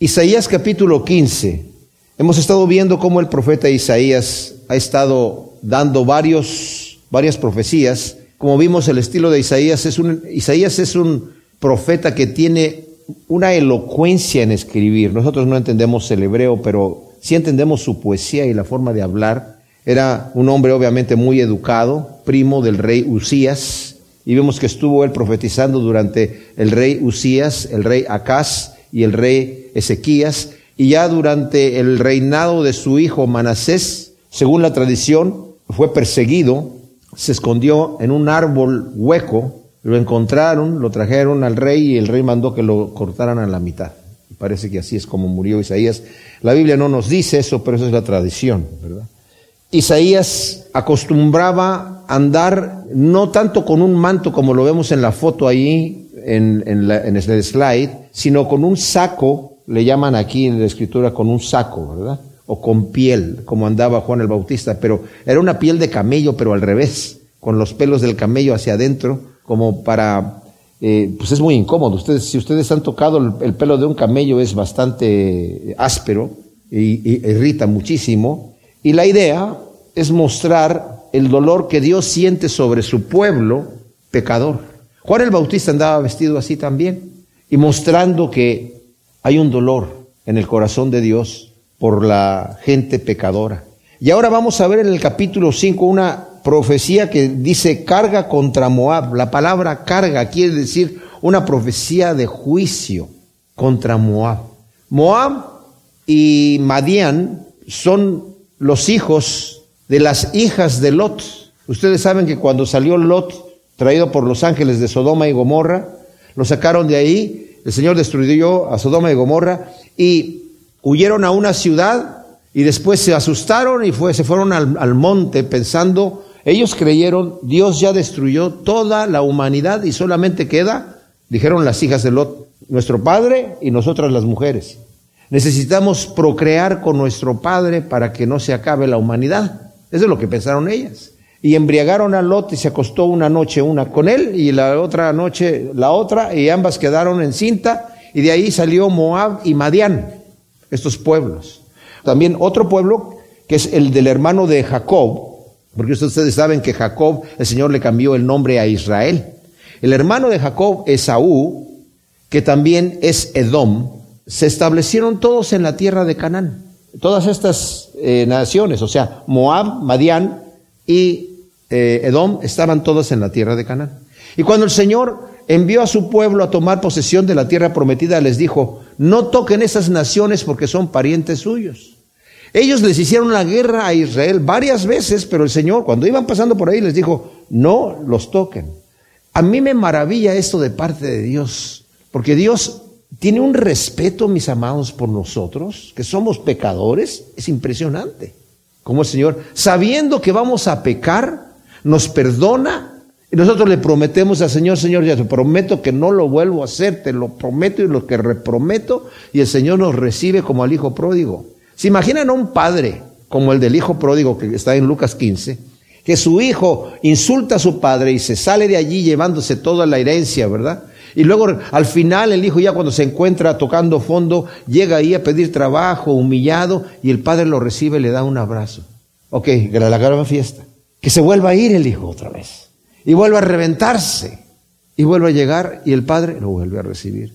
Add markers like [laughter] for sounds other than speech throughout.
Isaías capítulo 15. Hemos estado viendo cómo el profeta Isaías ha estado dando varios, varias profecías. Como vimos, el estilo de Isaías es un, Isaías es un profeta que tiene una elocuencia en escribir. Nosotros no entendemos el hebreo, pero sí entendemos su poesía y la forma de hablar. Era un hombre obviamente muy educado, primo del rey Usías, y vemos que estuvo él profetizando durante el rey Usías, el rey Acaz, y el rey Ezequías, y ya durante el reinado de su hijo Manasés, según la tradición, fue perseguido, se escondió en un árbol hueco, lo encontraron, lo trajeron al rey y el rey mandó que lo cortaran a la mitad. Parece que así es como murió Isaías. La Biblia no nos dice eso, pero esa es la tradición, ¿verdad? Isaías acostumbraba andar no tanto con un manto como lo vemos en la foto ahí en, el slide, sino con un saco, le llaman aquí en la escritura con un saco, ¿verdad? O con piel, como andaba Juan el Bautista, pero era una piel de camello, pero al revés, con los pelos del camello hacia adentro, como para, eh, pues es muy incómodo. Ustedes, si ustedes han tocado el, pelo de un camello es bastante áspero y, y irrita muchísimo. Y la idea es mostrar el dolor que Dios siente sobre su pueblo pecador. Juan el Bautista andaba vestido así también y mostrando que hay un dolor en el corazón de Dios por la gente pecadora. Y ahora vamos a ver en el capítulo 5 una profecía que dice carga contra Moab. La palabra carga quiere decir una profecía de juicio contra Moab. Moab y Madián son los hijos de las hijas de Lot. Ustedes saben que cuando salió Lot traído por los ángeles de Sodoma y Gomorra, lo sacaron de ahí, el Señor destruyó a Sodoma y Gomorra y huyeron a una ciudad y después se asustaron y fue, se fueron al, al monte pensando, ellos creyeron, Dios ya destruyó toda la humanidad y solamente queda, dijeron las hijas de Lot, nuestro padre y nosotras las mujeres. Necesitamos procrear con nuestro padre para que no se acabe la humanidad. Eso es lo que pensaron ellas y embriagaron a Lot y se acostó una noche una con él y la otra noche la otra y ambas quedaron en cinta y de ahí salió Moab y Madián, estos pueblos. También otro pueblo que es el del hermano de Jacob, porque ustedes saben que Jacob, el Señor le cambió el nombre a Israel. El hermano de Jacob, Esaú, que también es Edom, se establecieron todos en la tierra de Canaán. Todas estas eh, naciones, o sea, Moab, Madián y eh, Edom estaban todos en la tierra de Canaán. Y cuando el Señor envió a su pueblo a tomar posesión de la tierra prometida, les dijo, no toquen esas naciones porque son parientes suyos. Ellos les hicieron la guerra a Israel varias veces, pero el Señor, cuando iban pasando por ahí, les dijo, no los toquen. A mí me maravilla esto de parte de Dios, porque Dios tiene un respeto, mis amados, por nosotros, que somos pecadores, es impresionante. Como el Señor, sabiendo que vamos a pecar, nos perdona y nosotros le prometemos al Señor, Señor, ya te prometo que no lo vuelvo a hacer, te lo prometo y lo que reprometo, y el Señor nos recibe como al Hijo pródigo. ¿Se imaginan a un padre como el del Hijo pródigo que está en Lucas 15? Que su hijo insulta a su padre y se sale de allí llevándose toda la herencia, ¿verdad? Y luego al final el hijo ya cuando se encuentra tocando fondo, llega ahí a pedir trabajo, humillado, y el padre lo recibe le da un abrazo. Ok, la gran fiesta que se vuelva a ir el hijo otra vez y vuelva a reventarse y vuelva a llegar y el Padre lo vuelve a recibir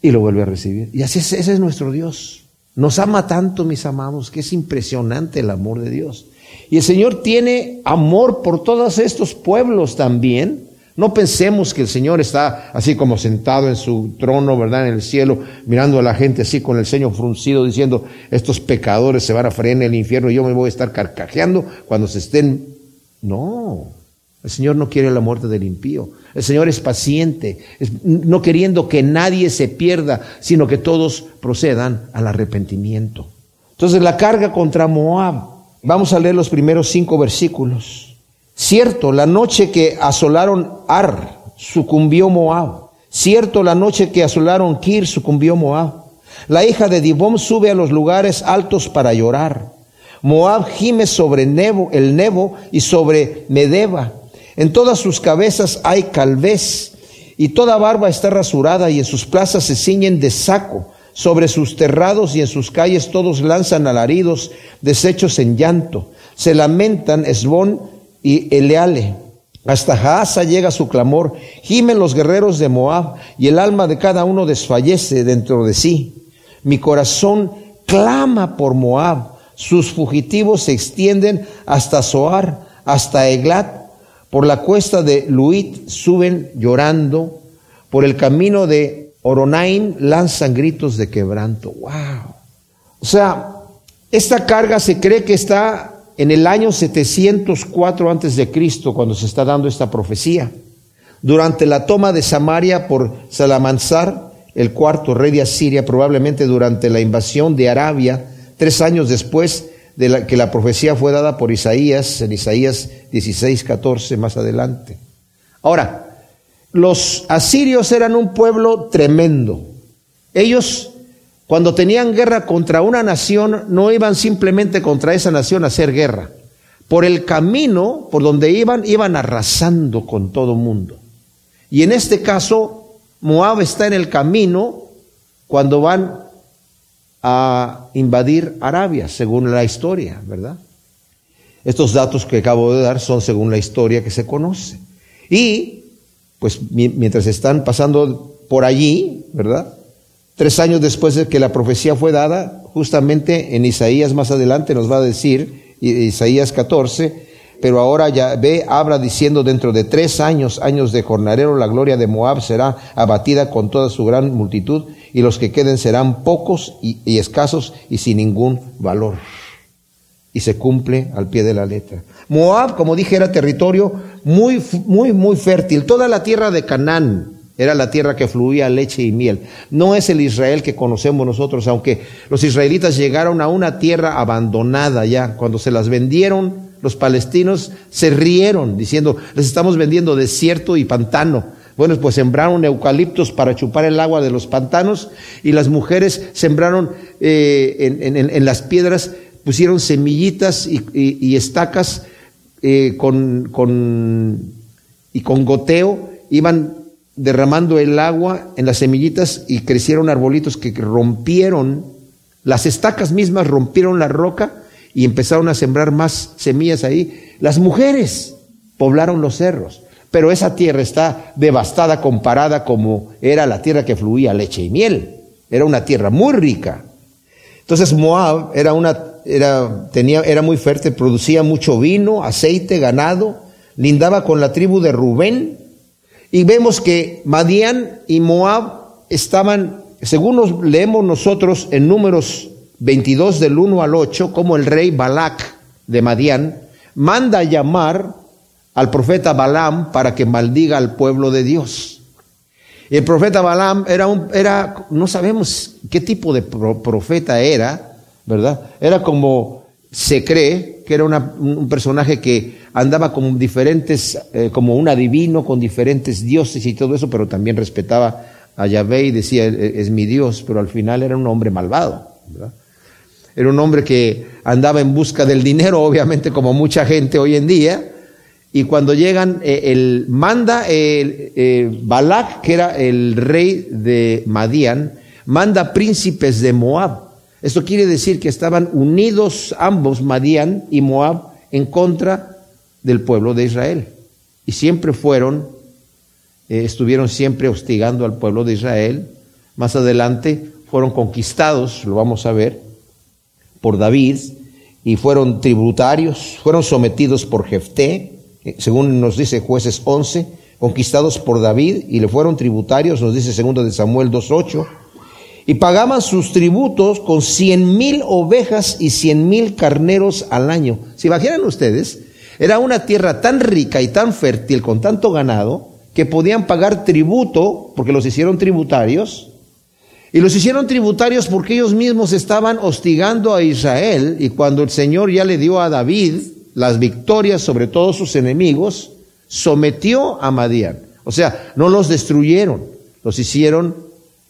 y lo vuelve a recibir. Y así es, ese es nuestro Dios. Nos ama tanto, mis amados, que es impresionante el amor de Dios. Y el Señor tiene amor por todos estos pueblos también. No pensemos que el Señor está así como sentado en su trono, ¿verdad? En el cielo, mirando a la gente así con el ceño fruncido, diciendo, estos pecadores se van a freír en el infierno y yo me voy a estar carcajeando cuando se estén no, el Señor no quiere la muerte del impío. El Señor es paciente, no queriendo que nadie se pierda, sino que todos procedan al arrepentimiento. Entonces la carga contra Moab. Vamos a leer los primeros cinco versículos. Cierto, la noche que asolaron Ar, sucumbió Moab. Cierto, la noche que asolaron Kir, sucumbió Moab. La hija de Dibom sube a los lugares altos para llorar. Moab gime sobre Nebo, el Nebo y sobre Medeba. En todas sus cabezas hay calvez y toda barba está rasurada y en sus plazas se ciñen de saco. sobre sus terrados y en sus calles todos lanzan alaridos, deshechos en llanto. Se lamentan Esbón y Eleale. Hasta Jaasa llega su clamor, gimen los guerreros de Moab, y el alma de cada uno desfallece dentro de sí. Mi corazón clama por Moab, sus fugitivos se extienden hasta Zoar, hasta Eglat, por la cuesta de Luit suben llorando, por el camino de Oronaim lanzan gritos de quebranto. Wow. O sea, esta carga se cree que está en el año 704 antes de Cristo, cuando se está dando esta profecía, durante la toma de Samaria por Salamansar, el cuarto rey de Asiria, probablemente durante la invasión de Arabia, tres años después de que la profecía fue dada por Isaías, en Isaías 16, 14, más adelante. Ahora, los asirios eran un pueblo tremendo. Ellos cuando tenían guerra contra una nación, no iban simplemente contra esa nación a hacer guerra. Por el camino por donde iban, iban arrasando con todo mundo. Y en este caso, Moab está en el camino cuando van a invadir Arabia, según la historia, ¿verdad? Estos datos que acabo de dar son según la historia que se conoce. Y, pues, mientras están pasando por allí, ¿verdad? Tres años después de que la profecía fue dada, justamente en Isaías más adelante nos va a decir, Isaías 14, pero ahora ya ve, habla diciendo dentro de tres años, años de jornalero, la gloria de Moab será abatida con toda su gran multitud y los que queden serán pocos y, y escasos y sin ningún valor. Y se cumple al pie de la letra. Moab, como dije, era territorio muy, muy, muy fértil. Toda la tierra de Canaán, era la tierra que fluía leche y miel. No es el Israel que conocemos nosotros, aunque los israelitas llegaron a una tierra abandonada ya. Cuando se las vendieron, los palestinos se rieron diciendo, les estamos vendiendo desierto y pantano. Bueno, pues sembraron eucaliptos para chupar el agua de los pantanos y las mujeres sembraron eh, en, las piedras, pusieron semillitas y, estacas eh, con, con, y con goteo, iban derramando el agua en las semillitas y crecieron arbolitos que rompieron, las estacas mismas rompieron la roca y empezaron a sembrar más semillas ahí. Las mujeres poblaron los cerros, pero esa tierra está devastada comparada como era la tierra que fluía leche y miel. Era una tierra muy rica. Entonces Moab era una era tenía era muy fuerte, producía mucho vino, aceite, ganado, lindaba con la tribu de Rubén, y vemos que Madián y Moab estaban, según nos leemos nosotros en números 22 del 1 al 8, como el rey Balac de Madián manda llamar al profeta Balaam para que maldiga al pueblo de Dios. El profeta Balaam era un, era, no sabemos qué tipo de profeta era, ¿verdad? Era como se cree que era un personaje que andaba con diferentes, eh, como un adivino, con diferentes dioses y todo eso, pero también respetaba a Yahvé y decía, es mi Dios, pero al final era un hombre malvado. Era un hombre que andaba en busca del dinero, [laughs] obviamente como mucha gente hoy en día, y cuando llegan, eh, el manda el, eh, Balak, que era el rey de Madián, manda príncipes de Moab. Esto quiere decir que estaban unidos ambos, Madián y Moab, en contra del pueblo de Israel. Y siempre fueron, eh, estuvieron siempre hostigando al pueblo de Israel. Más adelante fueron conquistados, lo vamos a ver, por David, y fueron tributarios, fueron sometidos por Jefté, eh, según nos dice jueces 11, conquistados por David, y le fueron tributarios, nos dice segundo de Samuel 2.8, y pagaban sus tributos con cien mil ovejas y cien mil carneros al año. Si imaginan ustedes, era una tierra tan rica y tan fértil, con tanto ganado, que podían pagar tributo, porque los hicieron tributarios, y los hicieron tributarios porque ellos mismos estaban hostigando a Israel, y cuando el Señor ya le dio a David las victorias sobre todos sus enemigos, sometió a Madián. O sea, no los destruyeron, los hicieron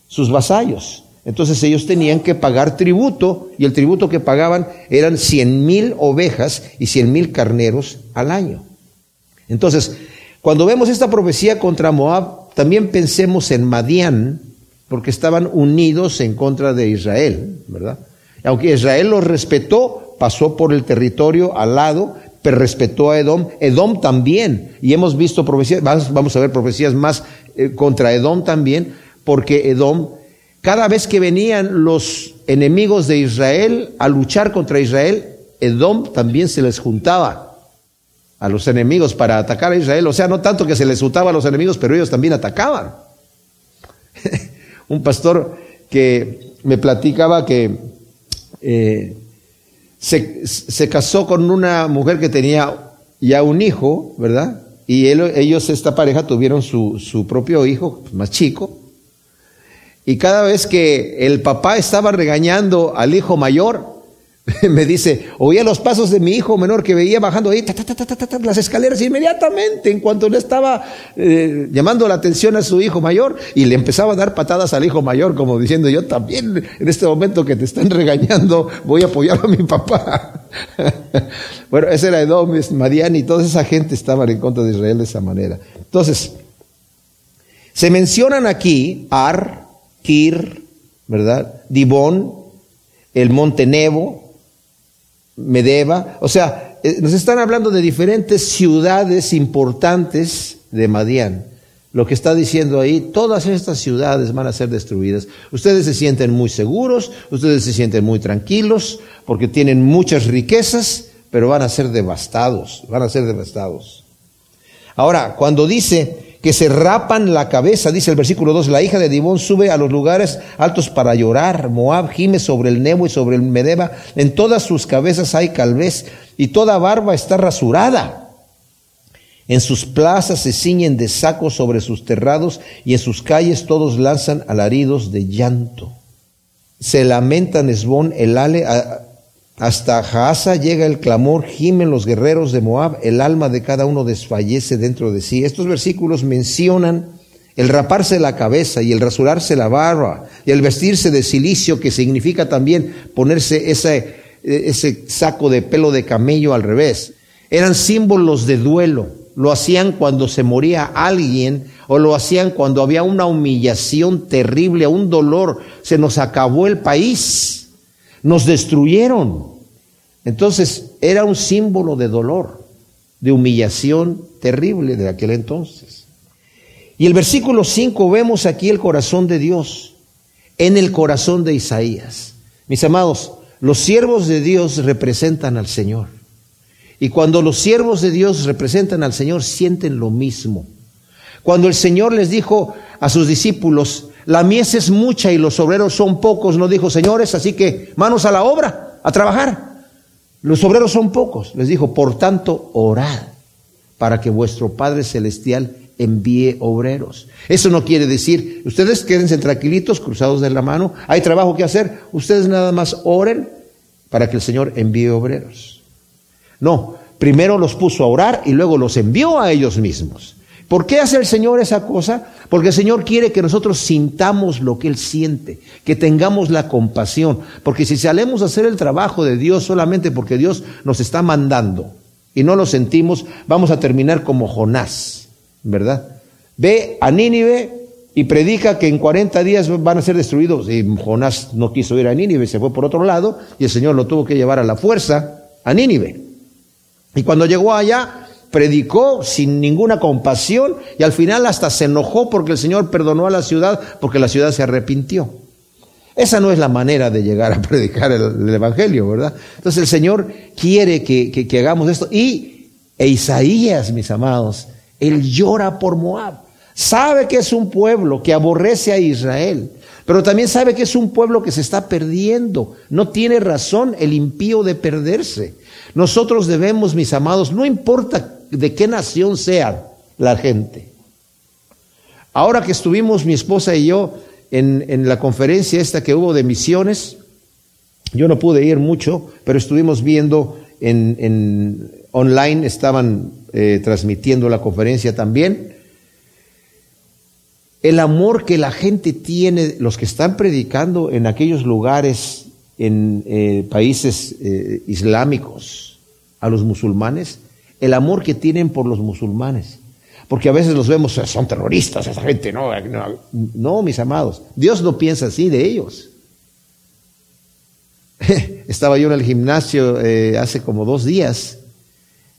sus vasallos. Entonces ellos tenían que pagar tributo y el tributo que pagaban eran cien mil ovejas y cien mil carneros al año. Entonces, cuando vemos esta profecía contra Moab, también pensemos en Madián, porque estaban unidos en contra de Israel, ¿verdad? Aunque Israel los respetó, pasó por el territorio al lado, pero respetó a Edom. Edom también, y hemos visto profecías, vamos a ver profecías más eh, contra Edom también, porque Edom, cada vez que venían los enemigos de Israel a luchar contra Israel, Edom también se les juntaba a los enemigos para atacar a Israel. O sea, no tanto que se les juntaba a los enemigos, pero ellos también atacaban. [laughs] Un pastor que me platicaba que eh, se, casó con una mujer que tenía ya un hijo, ¿verdad? Y ellos, esta pareja, tuvieron su, su propio hijo, más chico. Y cada vez que el papá estaba regañando al hijo mayor, [laughs] me dice, oía los pasos de mi hijo menor que veía bajando ahí las escaleras inmediatamente en cuanto le estaba eh, llamando la atención a su hijo mayor y le empezaba a dar patadas al hijo mayor como diciendo yo también en este momento que te están regañando voy a apoyar a mi papá. [laughs] bueno, ese era Edom, Madian y toda esa gente estaban en contra de Israel de esa manera. Entonces, se mencionan aquí Ar, Kir, ¿verdad? Dibón, el monte Nebo, Medeba, o sea, eh, nos están hablando de diferentes ciudades importantes de Madián. Lo que está diciendo ahí, todas estas ciudades van a ser destruidas. Ustedes se sienten muy seguros, ustedes se sienten muy tranquilos, porque tienen muchas riquezas, pero van a ser devastados, van a ser devastados. Ahora, cuando dice que se rapan la cabeza, dice el versículo 2, la hija de Dibón sube a los lugares altos para llorar, Moab gime sobre el Nebo y sobre el Medeba, en todas sus cabezas hay calvez y toda barba está rasurada. En sus plazas se ciñen de sacos sobre sus terrados y en sus calles todos lanzan alaridos de llanto. Se lamentan Esbón, el Ale, hasta Jaasa llega el clamor, gimen los guerreros de Moab, el alma de cada uno desfallece dentro de sí. Estos versículos mencionan el raparse la cabeza y el rasurarse la barba y el vestirse de silicio, que significa también ponerse ese, ese saco de pelo de camello al revés. Eran símbolos de duelo. Lo hacían cuando se moría alguien o lo hacían cuando había una humillación terrible, un dolor. Se nos acabó el país nos destruyeron. Entonces era un símbolo de dolor, de humillación terrible de aquel entonces. Y el versículo 5 vemos aquí el corazón de Dios en el corazón de Isaías. Mis amados, los siervos de Dios representan al Señor. Y cuando los siervos de Dios representan al Señor, sienten lo mismo. Cuando el Señor les dijo a sus discípulos, la mies es mucha y los obreros son pocos, no dijo, señores, así que manos a la obra, a trabajar. Los obreros son pocos. Les dijo, por tanto, orad para que vuestro Padre Celestial envíe obreros. Eso no quiere decir, ustedes quédense tranquilitos, cruzados de la mano, hay trabajo que hacer, ustedes nada más oren para que el Señor envíe obreros. No, primero los puso a orar y luego los envió a ellos mismos. ¿Por qué hace el Señor esa cosa? Porque el Señor quiere que nosotros sintamos lo que Él siente, que tengamos la compasión. Porque si salemos a hacer el trabajo de Dios solamente porque Dios nos está mandando y no lo sentimos, vamos a terminar como Jonás, ¿verdad? Ve a Nínive y predica que en 40 días van a ser destruidos. Y Jonás no quiso ir a Nínive, se fue por otro lado y el Señor lo tuvo que llevar a la fuerza a Nínive. Y cuando llegó allá, predicó sin ninguna compasión y al final hasta se enojó porque el Señor perdonó a la ciudad porque la ciudad se arrepintió. Esa no es la manera de llegar a [laughs] predicar el, Evangelio, ¿verdad? Entonces el Señor quiere que, que hagamos esto. Y e Isaías, mis amados, él llora por Moab. Sabe que es un pueblo que aborrece a Israel, pero también sabe que es un pueblo que se está perdiendo. No tiene razón el impío de perderse. Nosotros debemos, mis amados, no importa de qué nación sea la gente. Ahora que estuvimos mi esposa y yo en, la conferencia esta que hubo de misiones, yo no pude ir mucho, pero estuvimos viendo en, online, estaban eh, transmitiendo la conferencia también. El amor que la gente tiene, los que están predicando en aquellos lugares, en eh, países eh, islámicos, a los musulmanes, el amor que tienen por los musulmanes. Porque a veces los vemos, son terroristas, esa gente, no, no, mis amados, Dios no piensa así de ellos. [laughs] Estaba yo en el gimnasio eh, hace como dos días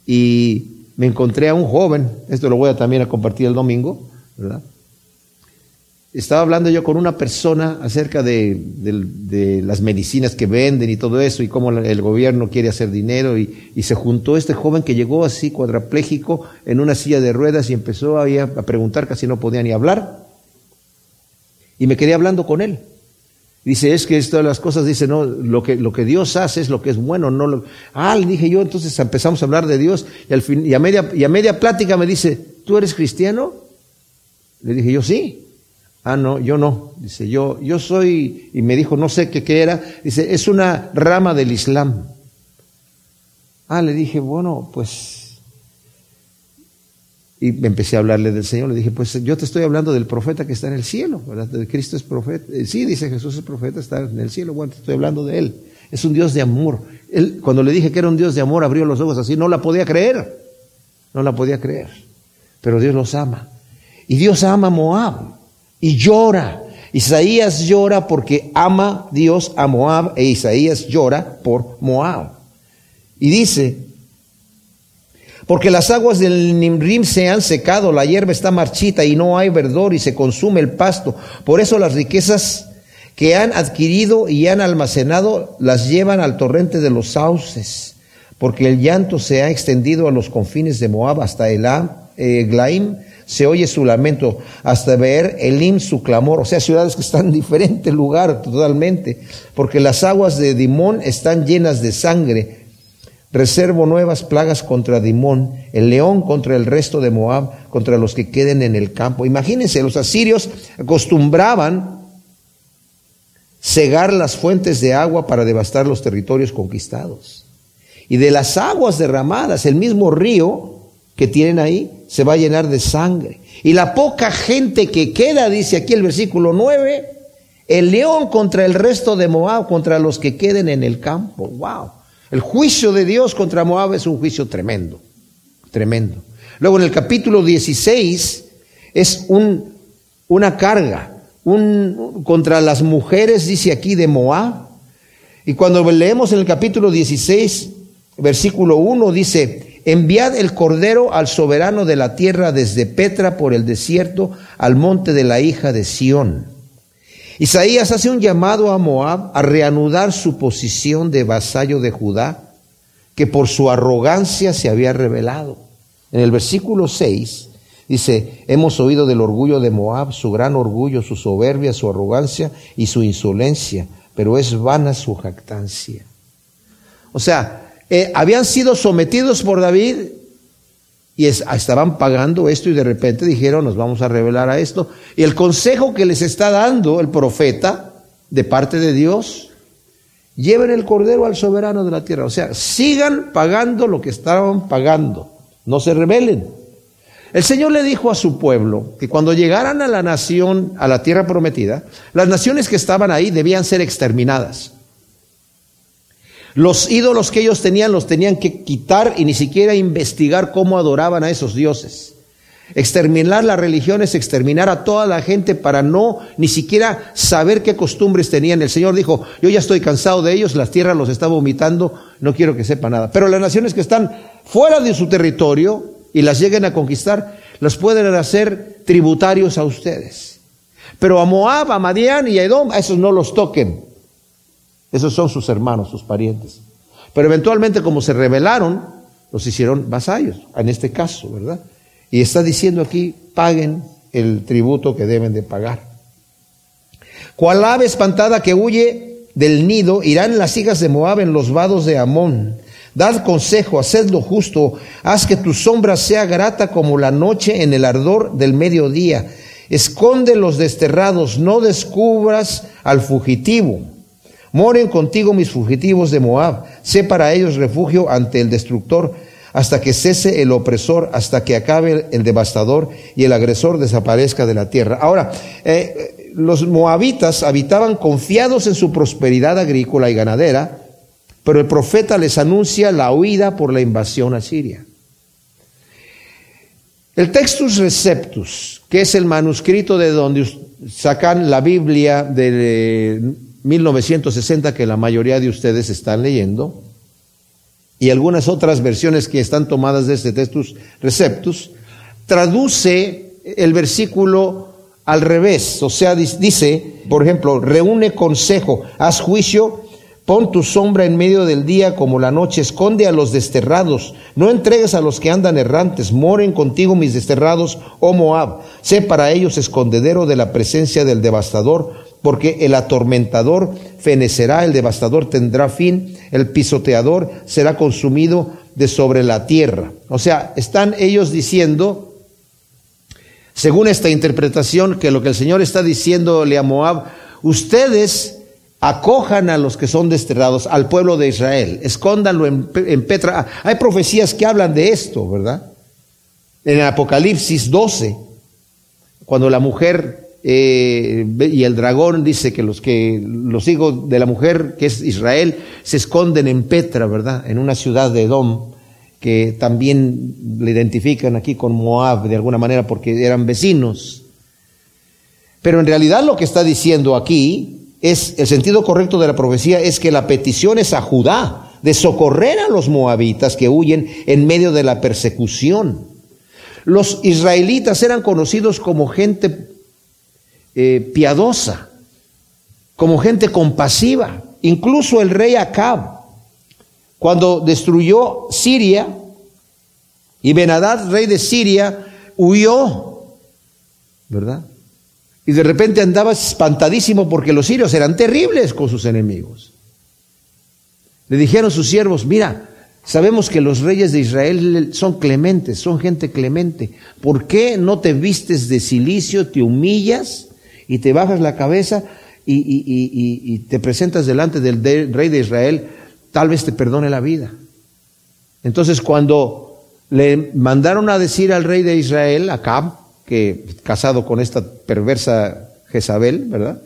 y me encontré a un joven, esto lo voy a también a compartir el domingo, ¿verdad? Estaba hablando yo con una persona acerca de, las medicinas que venden y todo eso y cómo el gobierno quiere hacer dinero y, se juntó este joven que llegó así cuadrapléjico en una silla de ruedas y empezó a, a preguntar, casi no podía ni hablar. Y me quedé hablando con él. Dice, es que todas las cosas, dice, no, lo que, lo que Dios hace es lo que es bueno, no lo... Ah, le dije yo, entonces empezamos a hablar de Dios y, al fin, y, a media, y a media plática me dice, ¿tú eres cristiano? Le dije yo, sí. Ah, no, yo no. Dice, yo, yo soy, y me dijo, no sé qué, era. Dice, es una rama del Islam. Ah, le dije, bueno, pues y me empecé a hablarle del Señor. Le dije, pues yo te estoy hablando del profeta que está en el cielo, ¿verdad? Cristo es profeta. Eh, sí, dice Jesús es profeta, está en el cielo. Bueno, te estoy hablando de Él. Es un Dios de amor. Él, cuando le dije que era un Dios de amor, abrió los ojos así. No la podía creer. No la podía creer. Pero Dios los ama. Y Dios ama a Moab. Y llora. Isaías llora porque ama Dios a Moab. E Isaías llora por Moab. Y dice, porque las aguas del Nimrim se han secado, la hierba está marchita y no hay verdor y se consume el pasto. Por eso las riquezas que han adquirido y han almacenado las llevan al torrente de los sauces. Porque el llanto se ha extendido a los confines de Moab hasta el Glaim, se oye su lamento, hasta ver Elim su clamor, o sea, ciudades que están en diferente lugar totalmente, porque las aguas de Dimón están llenas de sangre, Reservo nuevas plagas contra Dimón, el león contra el resto de Moab, contra los que queden en el campo. Imagínense, los asirios acostumbraban cegar las fuentes de agua para devastar los territorios conquistados. Y de las aguas derramadas, el mismo río que tienen ahí se va a llenar de sangre. Y la poca gente que queda, dice aquí el versículo 9, el león contra el resto de Moab, contra los que queden en el campo. ¡Wow! El juicio de Dios contra Moab es un juicio tremendo, tremendo. Luego en el capítulo 16 es un, una carga un, contra las mujeres, dice aquí, de Moab. Y cuando leemos en el capítulo 16, versículo 1, dice, enviad el cordero al soberano de la tierra desde Petra por el desierto al monte de la hija de Sión. Isaías hace un llamado a Moab a reanudar su posición de vasallo de Judá, que por su arrogancia se había revelado. En el versículo 6 dice, hemos oído del orgullo de Moab, su gran orgullo, su soberbia, su arrogancia y su insolencia, pero es vana su jactancia. O sea, eh, habían sido sometidos por David y estaban pagando esto y de repente dijeron, nos vamos a revelar a esto. Y el consejo que les está dando el profeta de parte de Dios, lleven el cordero al soberano de la tierra. O sea, sigan pagando lo que estaban pagando, no se rebelen. El Señor le dijo a su pueblo que cuando llegaran a la nación, a la tierra prometida, las naciones que estaban ahí debían ser exterminadas. Los ídolos que ellos tenían los tenían que quitar y ni siquiera investigar cómo adoraban a esos dioses. Exterminar las religiones, exterminar a toda la gente para no ni siquiera saber qué costumbres tenían. El Señor dijo, yo ya estoy cansado de ellos, la tierra los está vomitando, no quiero que sepa nada. Pero las naciones que están fuera de su territorio y las lleguen a conquistar, las pueden hacer tributarios a ustedes. Pero a Moab, a Madián y a Edom, a esos no los toquen. Esos son sus hermanos, sus parientes. Pero eventualmente como se rebelaron, los hicieron vasallos, en este caso, ¿verdad? Y está diciendo aquí, paguen el tributo que deben de pagar. Cual ave espantada que huye del nido, irán las hijas de Moab en los vados de Amón. Dad consejo, haced lo justo, haz que tu sombra sea grata como la noche en el ardor del mediodía. Esconde los desterrados, no descubras al fugitivo. Moren contigo mis fugitivos de Moab, sé para ellos refugio ante el destructor, hasta que cese el opresor, hasta que acabe el devastador y el agresor desaparezca de la tierra. Ahora, eh, los moabitas habitaban confiados en su prosperidad agrícola y ganadera, pero el profeta les anuncia la huida por la invasión a Siria. El Textus Receptus, que es el manuscrito de donde sacan la Biblia de 1960 que la mayoría de ustedes están leyendo, y algunas otras versiones que están tomadas de este Textus Receptus, traduce el versículo al revés, o sea, dice, por ejemplo, reúne consejo, haz juicio, pon tu sombra en medio del día como la noche, esconde a los desterrados, no entregues a los que andan errantes, moren contigo mis desterrados, oh Moab, sé para ellos escondedero de la presencia del devastador, porque el atormentador fenecerá, el devastador tendrá fin, el pisoteador será consumido de sobre la tierra. O sea, están ellos diciendo, según esta interpretación, que lo que el Señor está diciéndole a Moab, ustedes acojan a los que son desterrados, al pueblo de Israel, escóndanlo en, Petra. Hay profecías que hablan de esto, ¿verdad? En el Apocalipsis 12, cuando la mujer eh, y el dragón dice que los que los hijos de la mujer, que es Israel, se esconden en Petra, ¿verdad? En una ciudad de Edom que también le identifican aquí con Moab de alguna manera porque eran vecinos. Pero en realidad lo que está diciendo aquí es, el sentido correcto de la profecía es que la petición es a Judá de socorrer a los moabitas que huyen en medio de la persecución. Los israelitas eran conocidos como gente eh, piadosa, como gente compasiva. Incluso el rey Acab, cuando destruyó Siria y Benadad, rey de Siria, huyó, ¿verdad? Y de repente andaba espantadísimo porque los sirios eran terribles con sus enemigos. Le dijeron sus siervos, mira, sabemos que los reyes de Israel son clementes, son gente clemente. ¿Por qué no te vistes de silicio, te humillas y te bajas la cabeza y, y te presentas delante del rey de Israel? tal vez te perdone la vida. Entonces cuando le mandaron a decir al rey de Israel, Acab, que casado con esta perversa Jezabel, ¿verdad?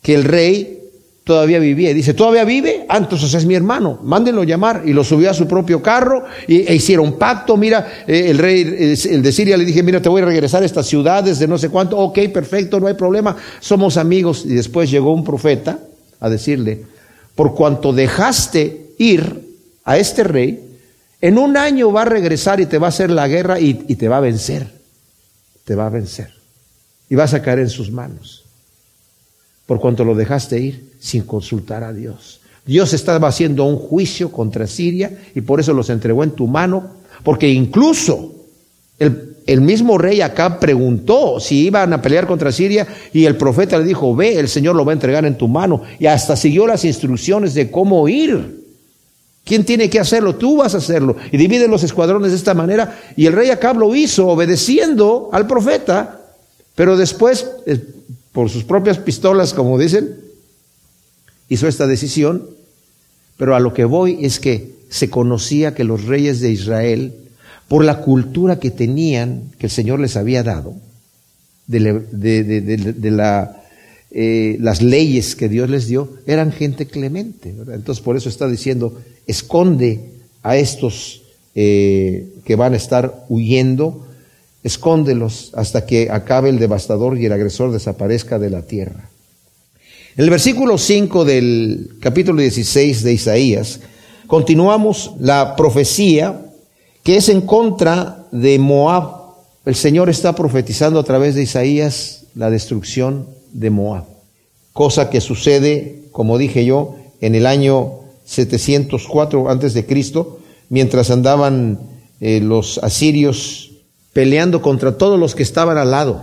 Que el rey todavía vivía. Y dice, ¿todavía vive? Ah, entonces es mi hermano, mándenlo llamar. Y lo subió a su propio carro y, e hicieron pacto. Mira, eh, el rey, el de Siria le dije, mira, te voy a regresar a estas ciudades de no sé cuánto. Ok, perfecto, no hay problema, somos amigos. Y después llegó un profeta a decirle, por cuanto dejaste ir a este rey, en un año va a regresar y te va a hacer la guerra y, te va a vencer. Te va a vencer. Y vas a caer en sus manos. Por cuanto lo dejaste ir sin consultar a Dios. Dios estaba haciendo un juicio contra Siria y por eso los entregó en tu mano. Porque incluso el mismo rey acá preguntó si iban a pelear contra Siria y el profeta le dijo, ve, el Señor lo va a entregar en tu mano. Y hasta siguió las instrucciones de cómo ir. ¿Quién tiene que hacerlo? Tú vas a hacerlo. Y divide los escuadrones de esta manera. Y el rey Acab lo hizo obedeciendo al profeta. Pero después, eh, por sus propias pistolas, como dicen, hizo esta decisión. Pero a lo que voy es que se conocía que los reyes de Israel por la cultura que tenían, que el Señor les había dado, de, eh, las leyes que Dios les dio, eran gente clemente. Entonces por eso está diciendo, esconde a estos eh, que van a estar huyendo, escóndelos hasta que acabe el devastador y el agresor desaparezca de la tierra. En el versículo 5 del capítulo 16 de Isaías, continuamos la profecía que es en contra de Moab. El Señor está profetizando a través de Isaías la destrucción de Moab, cosa que sucede, como dije yo, en el año 704 antes de Cristo, mientras andaban eh, los asirios peleando contra todos los que estaban al lado,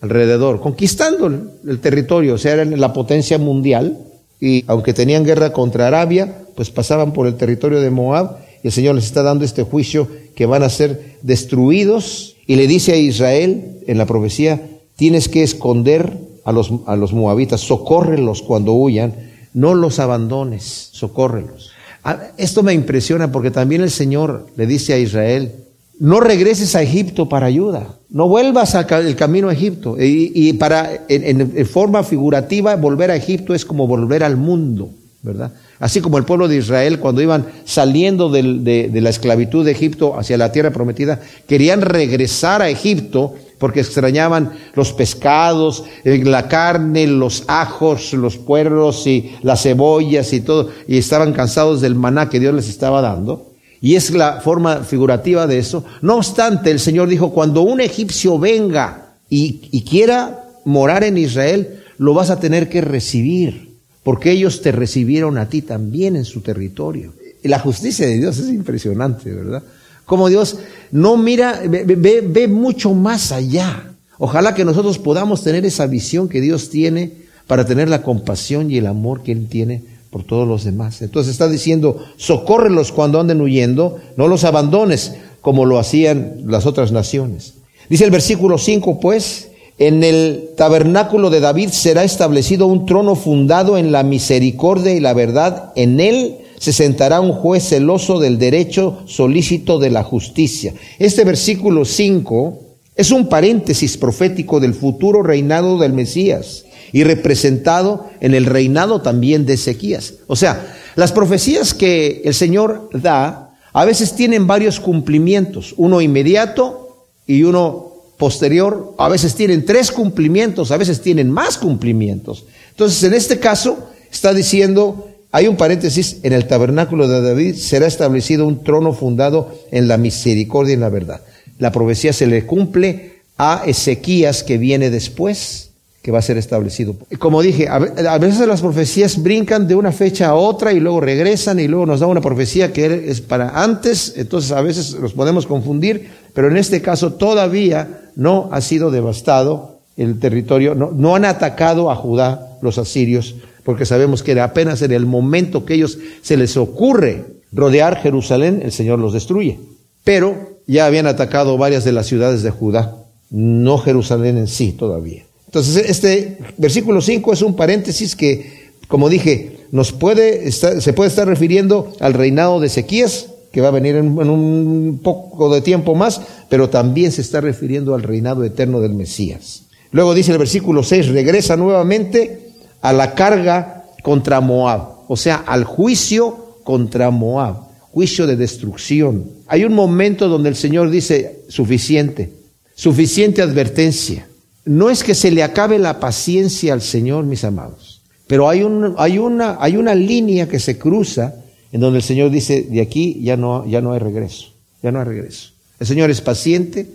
alrededor, conquistando el, territorio, o sea, eran la potencia mundial, y aunque tenían guerra contra Arabia, pues pasaban por el territorio de Moab y el Señor les está dando este juicio que van a ser destruidos. Y le dice a Israel en la profecía, tienes que esconder a los, a los moabitas, socórrelos cuando huyan, no los abandones, socórrelos. Ah, esto me impresiona porque también el Señor le dice a Israel, no regreses a Egipto para ayuda, no vuelvas al camino a Egipto. Y, para, en, forma figurativa, volver a Egipto es como volver al mundo. ¿verdad? Así como el pueblo de Israel, cuando iban saliendo de, la esclavitud de Egipto hacia la tierra prometida, querían regresar a Egipto porque extrañaban los pescados, la carne, los ajos, los puerros y las cebollas y todo, y estaban cansados del maná que Dios les estaba dando. Y es la forma figurativa de eso. No obstante, el Señor dijo, cuando un egipcio venga y, quiera morar en Israel, lo vas a tener que recibir, porque ellos te recibieron a ti también en su territorio. La justicia de Dios es impresionante, ¿verdad? Como Dios no mira, ve, mucho más allá. Ojalá que nosotros podamos tener esa visión que Dios tiene para tener la compasión y el amor que Él tiene por todos los demás. Entonces está diciendo, socórrelos cuando anden huyendo, no los abandones como lo hacían las otras naciones. Dice el versículo 5, pues, en el tabernáculo de David será establecido un trono fundado en la misericordia y la verdad. En él se sentará un juez celoso del derecho, solícito de la justicia. Este versículo 5 es un paréntesis profético del futuro reinado del Mesías y representado en el reinado también de Ezequías. O sea, las profecías que el Señor da a veces tienen varios cumplimientos, uno inmediato y uno posterior, a veces tienen tres cumplimientos, a veces tienen más cumplimientos. Entonces, en este caso, está diciendo, hay un paréntesis, en el tabernáculo de David será establecido un trono fundado en la misericordia y en la verdad. La profecía se le cumple a Ezequías que viene después que va a ser establecido. Como dije, a veces las profecías brincan de una fecha a otra y luego regresan y luego nos da una profecía que es para antes, entonces a veces los podemos confundir, pero en este caso todavía no ha sido devastado el territorio, no, no han atacado a Judá los asirios, porque sabemos que apenas en el momento que ellos se les ocurre rodear Jerusalén, el Señor los destruye. Pero ya habían atacado varias de las ciudades de Judá, no Jerusalén en sí todavía. Entonces, este versículo 5 es un paréntesis que, como dije, nos puede se puede estar refiriendo al reinado de Ezequías, que va a venir en, un poco de tiempo más, pero también se está refiriendo al reinado eterno del Mesías. Luego dice el versículo 6, regresa nuevamente a la carga contra Moab, o sea, al juicio contra Moab, juicio de destrucción. Hay un momento donde el Señor dice, suficiente, suficiente advertencia no es que se le acabe la paciencia al Señor, mis amados, pero hay, un, hay, una, hay una línea que se cruza en donde el Señor dice, de aquí ya no, ya no hay regreso, ya no hay regreso. El Señor es paciente,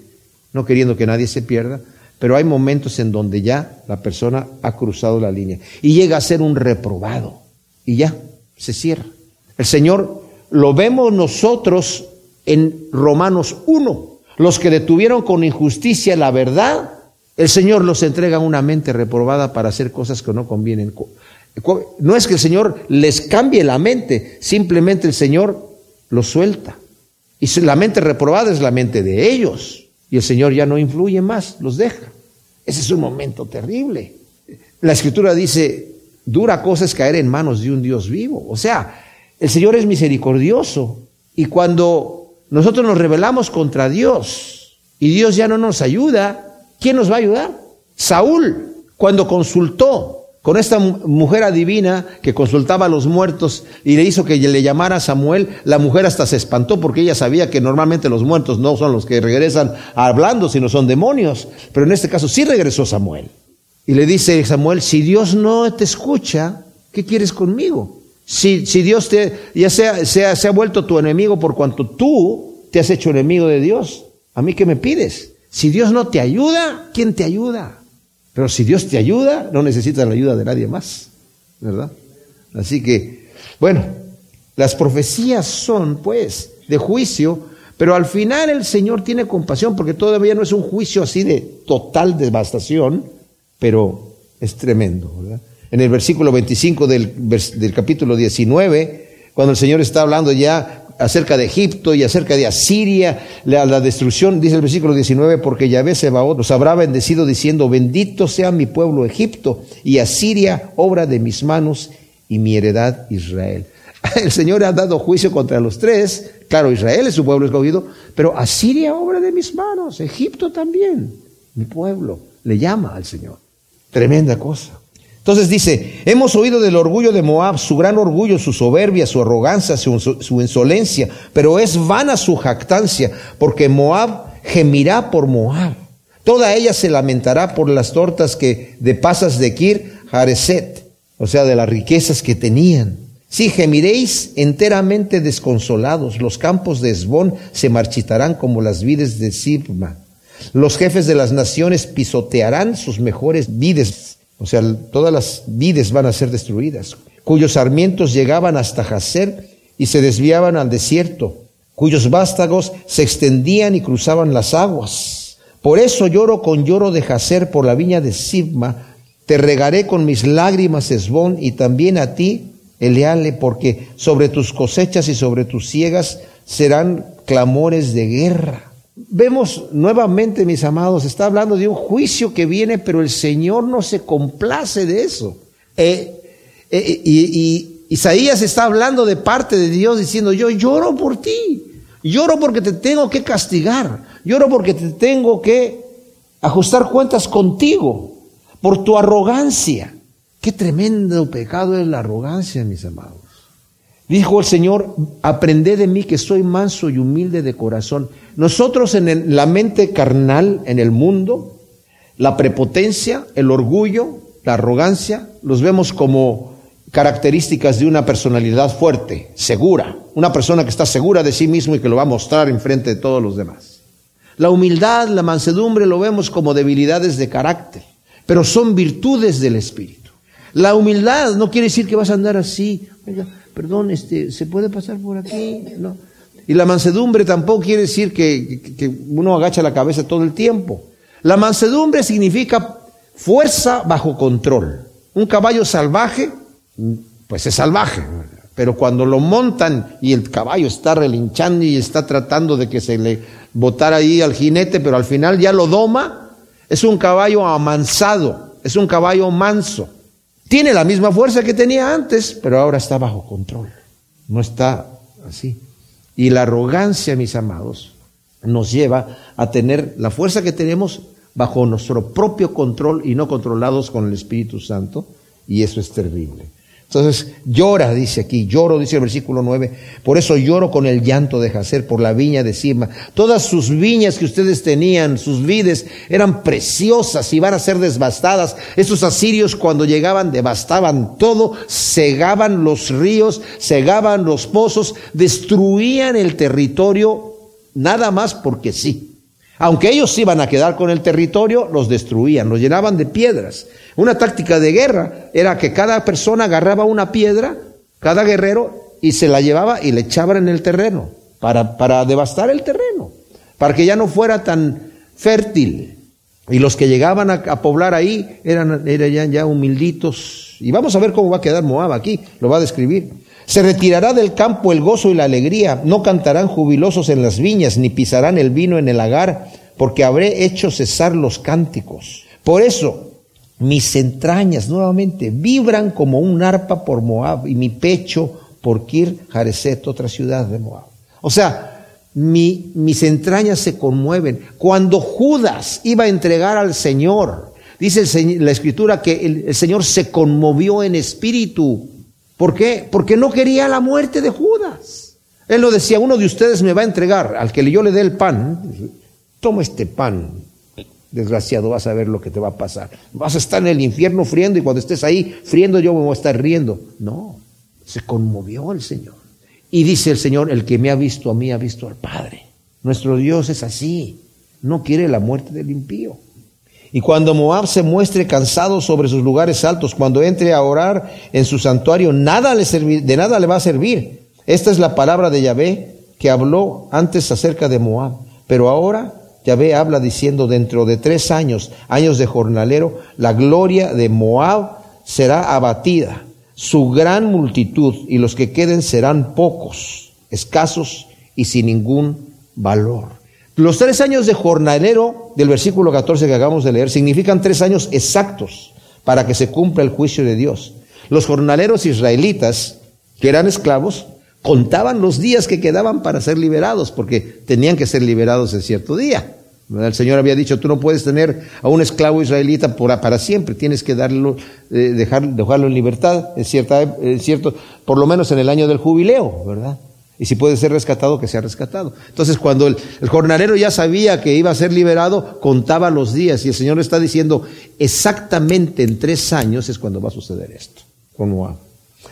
no queriendo que nadie se pierda, pero hay momentos en donde ya la persona ha cruzado la línea y llega a ser un reprobado y ya se cierra. El Señor lo vemos nosotros en Romanos 1. Los que detuvieron con injusticia la verdad el Señor los entrega una mente reprobada para hacer cosas que no convienen. No es que el Señor les cambie la mente, simplemente el Señor los suelta. Y la mente reprobada es la mente de ellos. Y el Señor ya no influye más, los deja. Ese es un momento terrible. La Escritura dice, dura cosa es caer en manos de un Dios vivo. O sea, el Señor es misericordioso. Y cuando nosotros nos rebelamos contra Dios y Dios ya no nos ayuda, ¿Quién nos va a ayudar? Saúl, cuando consultó con esta mujer adivina que consultaba a los muertos y le hizo que le llamara a Samuel, la mujer hasta se espantó porque ella sabía que normalmente los muertos no son los que regresan hablando, sino son demonios. Pero en este caso sí regresó Samuel. Y le dice Samuel, si Dios no te escucha, ¿qué quieres conmigo? Si, si Dios te, ya sea, sea, se ha vuelto tu enemigo por cuanto tú te has hecho enemigo de Dios, ¿a mí qué me pides? Si Dios no te ayuda, ¿quién te ayuda? Pero si Dios te ayuda, no necesitas la ayuda de nadie más, ¿verdad? Así que, bueno, las profecías son, pues, de juicio, pero al final el Señor tiene compasión porque todavía no es un juicio así de total devastación, pero es tremendo, ¿verdad? En el versículo 25 del, del capítulo 19, cuando el Señor está hablando ya acerca de Egipto y acerca de Asiria, la, la destrucción, dice el versículo 19, porque Yahvé Sebaot los habrá bendecido diciendo, bendito sea mi pueblo Egipto y Asiria, obra de mis manos y mi heredad Israel. [laughs] El Señor ha dado juicio contra los tres, claro, Israel es su pueblo escogido, pero Asiria, obra de mis manos, Egipto también, mi pueblo, le llama al Señor. Tremenda cosa. Entonces dice, hemos oído del orgullo de Moab, su gran orgullo, su soberbia, su arrogancia, su, insolencia, pero es vana su jactancia, porque Moab gemirá por Moab. Toda ella se lamentará por las tortas que de pasas de Kir Hareset, o sea, de las riquezas que tenían. Sí, gemiréis enteramente desconsolados, los campos de Esbón se marchitarán como las vides de Sibma. Los jefes de las naciones pisotearán sus mejores vides o sea, todas las vides van a ser destruidas, cuyos sarmientos llegaban hasta Jacer y se desviaban al desierto, cuyos vástagos se extendían y cruzaban las aguas. Por eso lloro con lloro de Jacer por la viña de Sibma, te regaré con mis lágrimas Esbón y también a ti, Eleale, porque sobre tus cosechas y sobre tus ciegas serán clamores de guerra. Vemos nuevamente, mis amados, está hablando de un juicio que viene, pero el Señor no se complace de eso. Eh, eh, y, Isaías está hablando de parte de Dios diciendo, yo lloro por ti, lloro porque te tengo que castigar, lloro porque te tengo que ajustar cuentas contigo por tu arrogancia. Qué tremendo pecado es la arrogancia, mis amados. Dijo el Señor, aprended de mí que soy manso y humilde de corazón. Nosotros en la mente carnal, en el mundo, la prepotencia, el orgullo, la arrogancia, los vemos como características de una personalidad fuerte, segura, una persona que está segura de sí mismo y que lo va a mostrar en frente de todos los demás. La humildad, la mansedumbre lo vemos como debilidades de carácter, pero son virtudes del Espíritu. La humildad no quiere decir que vas a andar así perdón, este, ¿se puede pasar por aquí? No. Y la mansedumbre tampoco quiere decir que, uno agacha la cabeza todo el tiempo. La mansedumbre significa fuerza bajo control. Un caballo salvaje, pues es salvaje, pero cuando lo montan y el caballo está relinchando y está tratando de que se le botara ahí al jinete, pero al final ya lo doma, es un caballo amansado, es un caballo manso. Tiene la misma fuerza que tenía antes, pero ahora está bajo control. No está así. Y la arrogancia, mis amados, nos lleva a tener la fuerza que tenemos bajo nuestro propio control y no controlados con el Espíritu Santo. Y eso es terrible. Entonces llora, dice aquí, lloro, dice el versículo 9, por eso lloro con el llanto de Jacer por la viña de Sima. Todas sus viñas que ustedes tenían, sus vides, eran preciosas y van a ser devastadas. Esos asirios cuando llegaban devastaban todo, cegaban los ríos, cegaban los pozos, destruían el territorio nada más porque sí. Aunque ellos iban a quedar con el territorio, los destruían, los llenaban de piedras. Una táctica de guerra era que cada persona agarraba una piedra, cada guerrero, y se la llevaba y le echaban en el terreno, para, para devastar el terreno, para que ya no fuera tan fértil. Y los que llegaban a, poblar ahí eran, eran ya humilditos. Y vamos a ver cómo va a quedar Moab aquí, lo va a describir. Se retirará del campo el gozo y la alegría, no cantarán jubilosos en las viñas, ni pisarán el vino en el lagar, porque habré hecho cesar los cánticos. Por eso, mis entrañas nuevamente vibran como un arpa por Moab y mi pecho por Kir Hareset, otra ciudad de Moab. O sea, mis entrañas se conmueven. Cuando Judas iba a entregar al Señor, dice la escritura que el Señor se conmovió en espíritu ¿Por qué? Porque no quería la muerte de Judas. Él lo decía, uno de ustedes me va a entregar, al que yo le dé el pan, toma este pan, desgraciado, vas a ver lo que te va a pasar. Vas a estar en el infierno friendo y cuando estés ahí friendo yo me voy a estar riendo. No, se conmovió el Señor. Y dice el Señor, el que me ha visto a mí ha visto al Padre. Nuestro Dios es así, no quiere la muerte del impío. Y cuando Moab se muestre cansado sobre sus lugares altos, cuando entre a orar en su santuario, nada le de nada le va a servir. Esta es la palabra de Yahvé que habló antes acerca de Moab. Pero ahora Yahvé habla diciendo, dentro de tres años, años de jornalero, la gloria de Moab será abatida, su gran multitud, y los que queden serán pocos, escasos y sin ningún valor. Los tres años de jornalero del versículo 14 que acabamos de leer significan tres años exactos para que se cumpla el juicio de Dios. Los jornaleros israelitas, que eran esclavos, contaban los días que quedaban para ser liberados, porque tenían que ser liberados en cierto día. El Señor había dicho, tú no puedes tener a un esclavo israelita para siempre, tienes que eh, dejar, dejarlo en libertad, es, cierta, es cierto, por lo menos en el año del jubileo, ¿verdad? Y si puede ser rescatado, que sea rescatado. Entonces, cuando el, jornalero ya sabía que iba a ser liberado, contaba los días. Y el Señor le está diciendo, exactamente en tres años es cuando va a suceder esto con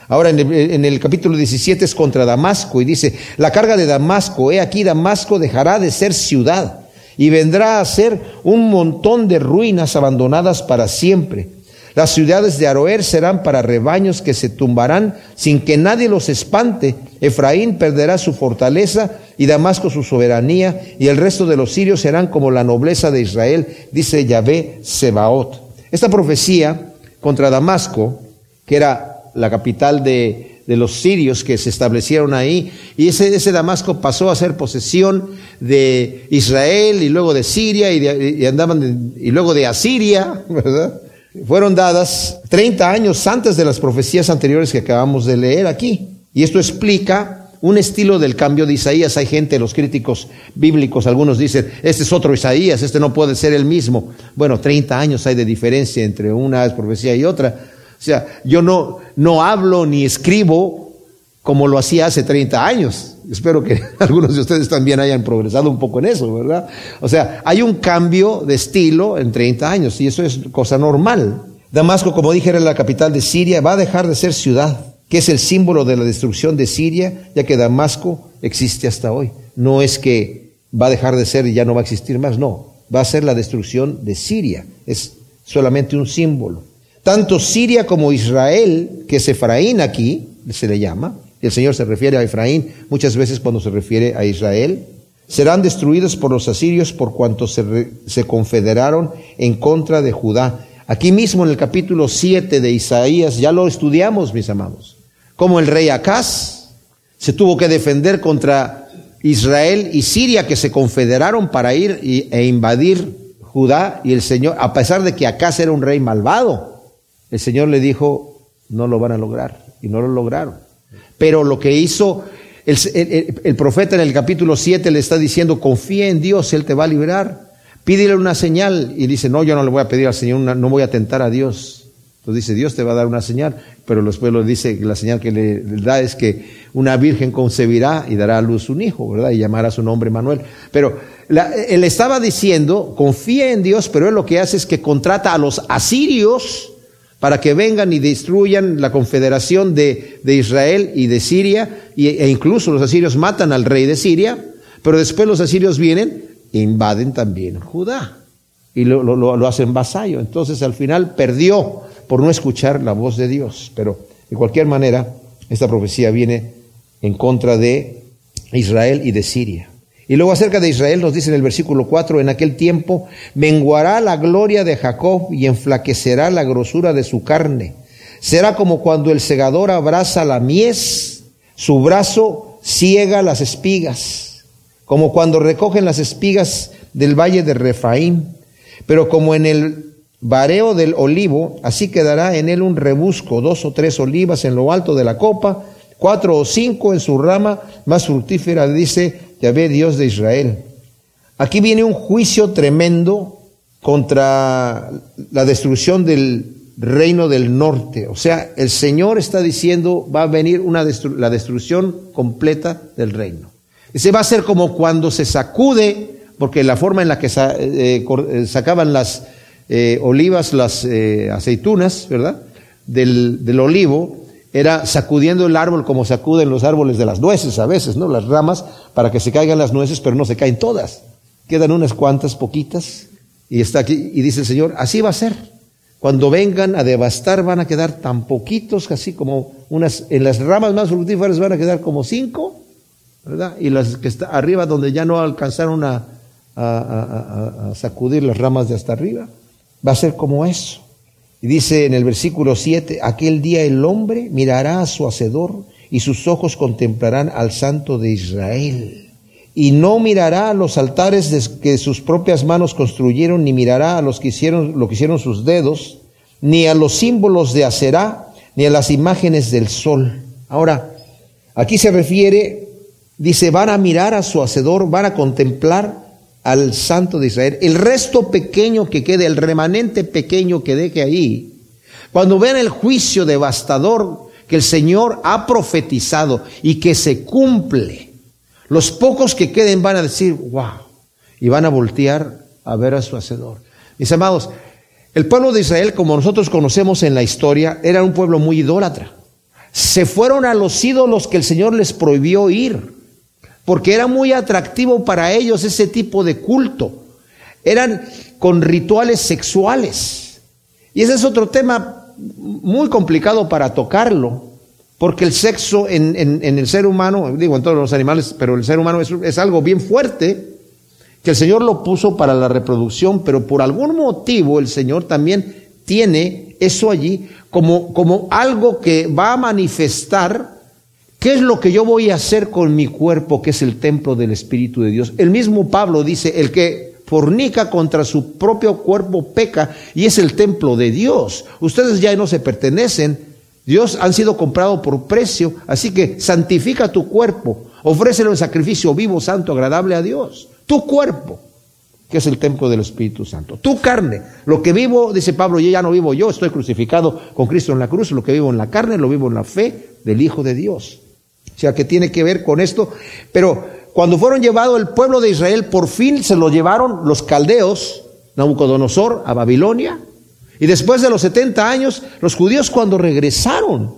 Ahora en el, en el, capítulo 17 es contra Damasco y dice, la carga de Damasco, he aquí Damasco dejará de ser ciudad y vendrá a ser un montón de ruinas abandonadas para siempre. Las ciudades de Aroer serán para rebaños que se tumbarán sin que nadie los espante. Efraín perderá su fortaleza y Damasco su soberanía y el resto de los sirios serán como la nobleza de Israel, dice Yahvé Sebaot. Esta profecía contra Damasco, que era la capital de, los sirios que se establecieron ahí, y ese, ese, Damasco pasó a ser posesión de Israel y luego de Siria y, andaban y luego de Asiria, [laughs] ¿verdad? fueron dadas 30 años antes de las profecías anteriores que acabamos de leer aquí. Y esto explica un estilo del cambio de Isaías. Hay gente, los críticos bíblicos, algunos dicen, este es otro Isaías, este no puede ser el mismo. Bueno, 30 años hay de diferencia entre una profecía y otra. O sea, yo no, no hablo ni escribo como lo hacía hace 30 años. Espero que [laughs] algunos de ustedes también hayan progresado un poco en eso, ¿verdad? O sea, hay un cambio de estilo en 30 años y eso es cosa normal. Damasco, como dije, era la capital de Siria, va a dejar de ser ciudad, que es el símbolo de la destrucción de Siria, ya que Damasco existe hasta hoy. No es que va a dejar de ser y ya no va a existir más, no, va a ser la destrucción de Siria, es solamente un símbolo. Tanto Siria como Israel, que es Efraín aquí, se le llama, el Señor se refiere a Efraín muchas veces cuando se refiere a Israel, serán destruidos por los asirios por cuanto se, se confederaron en contra de Judá. Aquí mismo en el capítulo 7 de Isaías ya lo estudiamos, mis amados, como el rey Acaz se tuvo que defender contra Israel y Siria que se confederaron para ir e invadir Judá y el Señor, a pesar de que Acaz era un rey malvado, el Señor le dijo, no lo van a lograr y no lo lograron. Pero lo que hizo el, profeta en el capítulo 7 le está diciendo, confía en Dios, Él te va a liberar. Pídele una señal. Y dice, no, yo no le voy a pedir al Señor, no voy a tentar a Dios. Entonces dice, Dios te va a dar una señal, pero después lo dice que la señal que le, da es que una virgen concebirá y dará a luz un hijo, ¿verdad? Y llamará su nombre Manuel. Pero él estaba diciendo, confía en Dios, pero él lo que hace es que contrata a los asirios para que vengan y destruyan la confederación de, Israel y de Siria, e incluso los asirios matan al rey de Siria, pero después los asirios vienen e invaden también Judá y lo, lo, hacen vasallo. Entonces al final perdió por no escuchar la voz de Dios, pero de cualquier manera esta profecía viene en contra de Israel y de Siria. Y luego acerca de Israel nos dice en el versículo 4, en aquel tiempo menguará la gloria de Jacob y enflaquecerá la grosura de su carne. Será como cuando el segador abraza la mies, su brazo ciega las espigas, como cuando recogen las espigas del valle de Refaim. Pero como en el vareo del olivo, así quedará en él un rebusco, dos o tres olivas en lo alto de la copa, cuatro o cinco en su rama más fructífera, dice Yahvé Dios de Israel. Aquí viene un juicio tremendo contra la destrucción del reino del norte. O sea, el Señor está diciendo va a venir una la destrucción completa del reino. Ese va a ser como cuando se sacude, porque la forma en la que eh, eh, sacaban las eh, olivas, las aceitunas, ¿verdad? Del, del olivo, era sacudiendo el árbol como sacuden los árboles de las nueces a veces, ¿no? Las ramas para que se caigan las nueces, pero no se caen todas. Quedan unas cuantas, poquitas, y está aquí, y dice el Señor, así va a ser. Cuando vengan a devastar van a quedar tan poquitos, así como unas, en las ramas más fructíferas van a quedar como cinco, ¿verdad? Y las que está arriba donde ya no alcanzaron a, a sacudir las ramas de hasta arriba, va a ser como eso. Y dice en el versículo 7, aquel día el hombre mirará a su hacedor y sus ojos contemplarán al santo de Israel. Y no mirará a los altares que sus propias manos construyeron, ni mirará a los que hicieron lo que hicieron sus dedos, ni a los símbolos de Acerá, ni a las imágenes del sol. Ahora, aquí se refiere, dice, van a mirar a su hacedor, van a contemplar al santo de Israel, el resto pequeño que quede, el remanente pequeño que deje ahí, cuando vean el juicio devastador que el Señor ha profetizado y que se cumple, los pocos que queden van a decir, wow, y van a voltear a ver a su hacedor. Mis amados, el pueblo de Israel, como nosotros conocemos en la historia, era un pueblo muy idólatra. Se fueron a los ídolos que el Señor les prohibió ir porque era muy atractivo para ellos ese tipo de culto. Eran con rituales sexuales. Y ese es otro tema muy complicado para tocarlo, porque el sexo en, el ser humano, digo en todos los animales, pero el ser humano es, es algo bien fuerte, que el Señor lo puso para la reproducción, pero por algún motivo el Señor también tiene eso allí como, como algo que va a manifestar ¿Qué es lo que yo voy a hacer con mi cuerpo, que es el templo del Espíritu de Dios? El mismo Pablo dice, el que fornica contra su propio cuerpo peca y es el templo de Dios. Ustedes ya no se pertenecen, Dios han sido comprados por precio, así que santifica tu cuerpo, ofrécelo en sacrificio vivo, santo, agradable a Dios. Tu cuerpo, que es el templo del Espíritu Santo. Tu carne, lo que vivo, dice Pablo, yo ya no vivo yo, estoy crucificado con Cristo en la cruz, lo que vivo en la carne, lo vivo en la fe del Hijo de Dios. Sea, que tiene que ver con esto. Pero cuando fueron llevados el pueblo de Israel, por fin se lo llevaron los caldeos, Nabucodonosor, a Babilonia. Y después de los 70 años, los judíos cuando regresaron,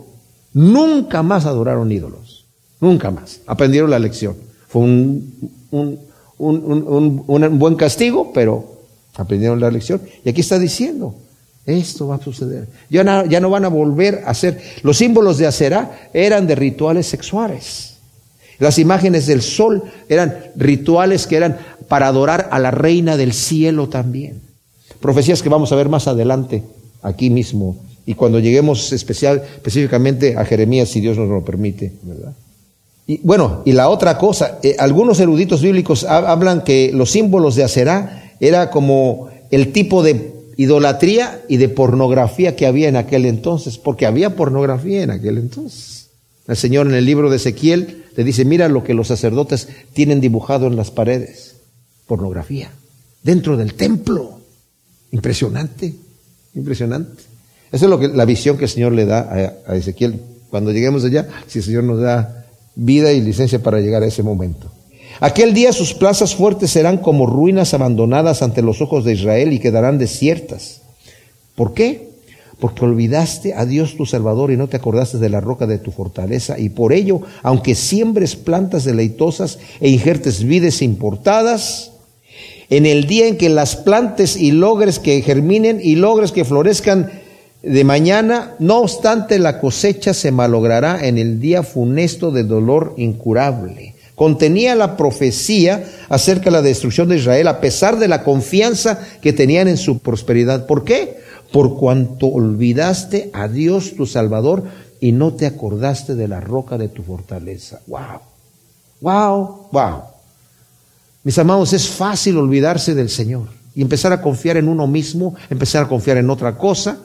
nunca más adoraron ídolos. Nunca más. Aprendieron la lección. Fue un, un, un, un buen castigo, pero aprendieron la lección. Y aquí está diciendo, esto va a suceder. Ya no, ya no van a volver a ser. Los símbolos de Acerá eran de rituales sexuales. Las imágenes del sol eran rituales que eran para adorar a la reina del cielo también. Profecías que vamos a ver más adelante, aquí mismo. Y cuando lleguemos especial, específicamente a Jeremías, si Dios nos lo permite, ¿verdad? Y bueno, y la otra cosa, eh, algunos eruditos bíblicos hablan que los símbolos de Acerá era como el tipo de idolatría y de pornografía que había en aquel entonces, porque había pornografía en aquel entonces. El Señor en el libro de Ezequiel le dice, mira lo que los sacerdotes tienen dibujado en las paredes, pornografía, dentro del templo. Impresionante, impresionante. Esa es lo que, la visión que el Señor le da a, a Ezequiel. Cuando lleguemos allá, si el Señor nos da vida y licencia para llegar a ese momento. Aquel día sus plazas fuertes serán como ruinas abandonadas ante los ojos de Israel y quedarán desiertas. ¿Por qué? Porque olvidaste a Dios tu Salvador y no te acordaste de la roca de tu fortaleza. Y por ello, aunque siembres plantas deleitosas e injertes vides importadas, en el día en que las plantes y logres que germinen y logres que florezcan de mañana, no obstante la cosecha se malogrará en el día funesto de dolor incurable contenía la profecía acerca de la destrucción de Israel a pesar de la confianza que tenían en su prosperidad. ¿Por qué? Por cuanto olvidaste a Dios tu Salvador y no te acordaste de la roca de tu fortaleza. Wow, wow, wow. Mis amados, es fácil olvidarse del Señor y empezar a confiar en uno mismo, empezar a confiar en otra cosa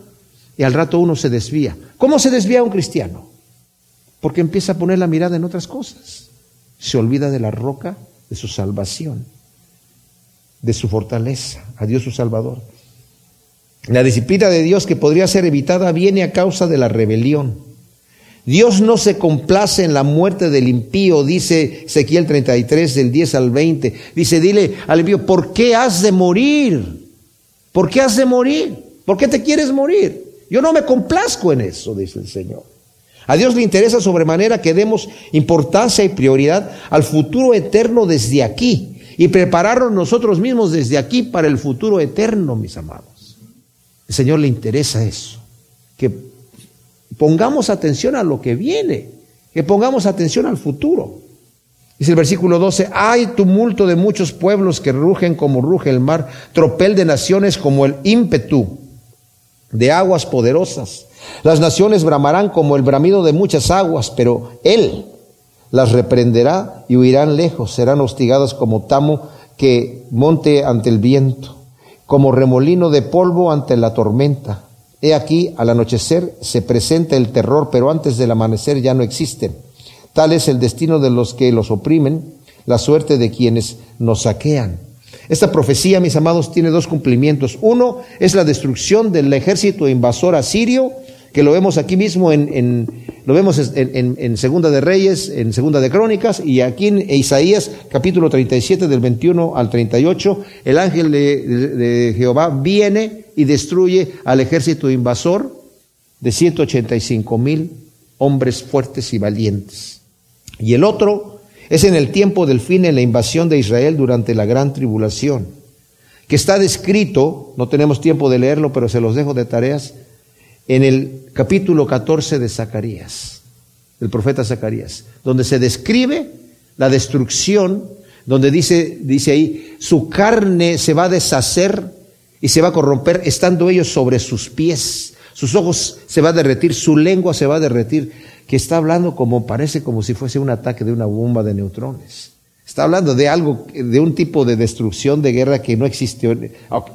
y al rato uno se desvía. ¿Cómo se desvía un cristiano? Porque empieza a poner la mirada en otras cosas se olvida de la roca de su salvación, de su fortaleza, a Dios su Salvador. La disciplina de Dios que podría ser evitada viene a causa de la rebelión. Dios no se complace en la muerte del impío, dice Ezequiel 33, del 10 al 20. Dice, dile al impío, ¿por qué has de morir? ¿Por qué has de morir? ¿Por qué te quieres morir? Yo no me complazco en eso, dice el Señor. A Dios le interesa sobremanera que demos importancia y prioridad al futuro eterno desde aquí y prepararnos nosotros mismos desde aquí para el futuro eterno, mis amados. El Señor le interesa eso, que pongamos atención a lo que viene, que pongamos atención al futuro. Dice el versículo 12, hay tumulto de muchos pueblos que rugen como ruge el mar, tropel de naciones como el ímpetu de aguas poderosas. Las naciones bramarán como el bramido de muchas aguas, pero Él las reprenderá y huirán lejos, serán hostigadas como tamo que monte ante el viento, como remolino de polvo ante la tormenta. He aquí, al anochecer se presenta el terror, pero antes del amanecer ya no existen. Tal es el destino de los que los oprimen, la suerte de quienes nos saquean. Esta profecía, mis amados, tiene dos cumplimientos. Uno es la destrucción del ejército invasor asirio, que lo vemos aquí mismo en, lo vemos en, Segunda de Reyes, en Segunda de Crónicas, y aquí en Isaías capítulo 37 del 21 al 38, el ángel de, Jehová viene y destruye al ejército invasor de 185 mil hombres fuertes y valientes. Y el otro es en el tiempo del fin en la invasión de Israel durante la gran tribulación, que está descrito, no tenemos tiempo de leerlo, pero se los dejo de tareas, en el capítulo 14 de Zacarías, el profeta Zacarías, donde se describe la destrucción, donde dice, dice ahí, su carne se va a deshacer y se va a corromper estando ellos sobre sus pies, sus ojos se va a derretir, su lengua se va a derretir, que está hablando como parece como si fuese un ataque de una bomba de neutrones. Está hablando de algo, de un tipo de destrucción de guerra que no existió,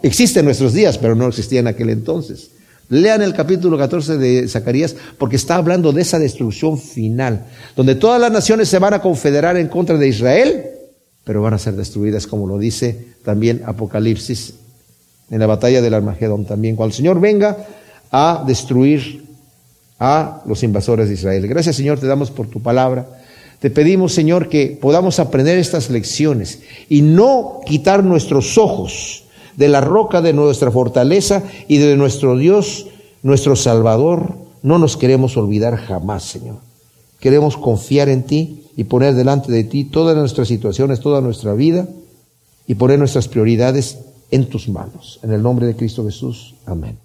existe en nuestros días, pero no existía en aquel entonces. Lean el capítulo 14 de Zacarías porque está hablando de esa destrucción final, donde todas las naciones se van a confederar en contra de Israel, pero van a ser destruidas, como lo dice también Apocalipsis en la batalla del Armagedón también, cuando el Señor venga a destruir a los invasores de Israel. Gracias Señor, te damos por tu palabra. Te pedimos Señor que podamos aprender estas lecciones y no quitar nuestros ojos de la roca de nuestra fortaleza y de nuestro Dios, nuestro Salvador. No nos queremos olvidar jamás, Señor. Queremos confiar en ti y poner delante de ti todas nuestras situaciones, toda nuestra vida y poner nuestras prioridades en tus manos. En el nombre de Cristo Jesús. Amén.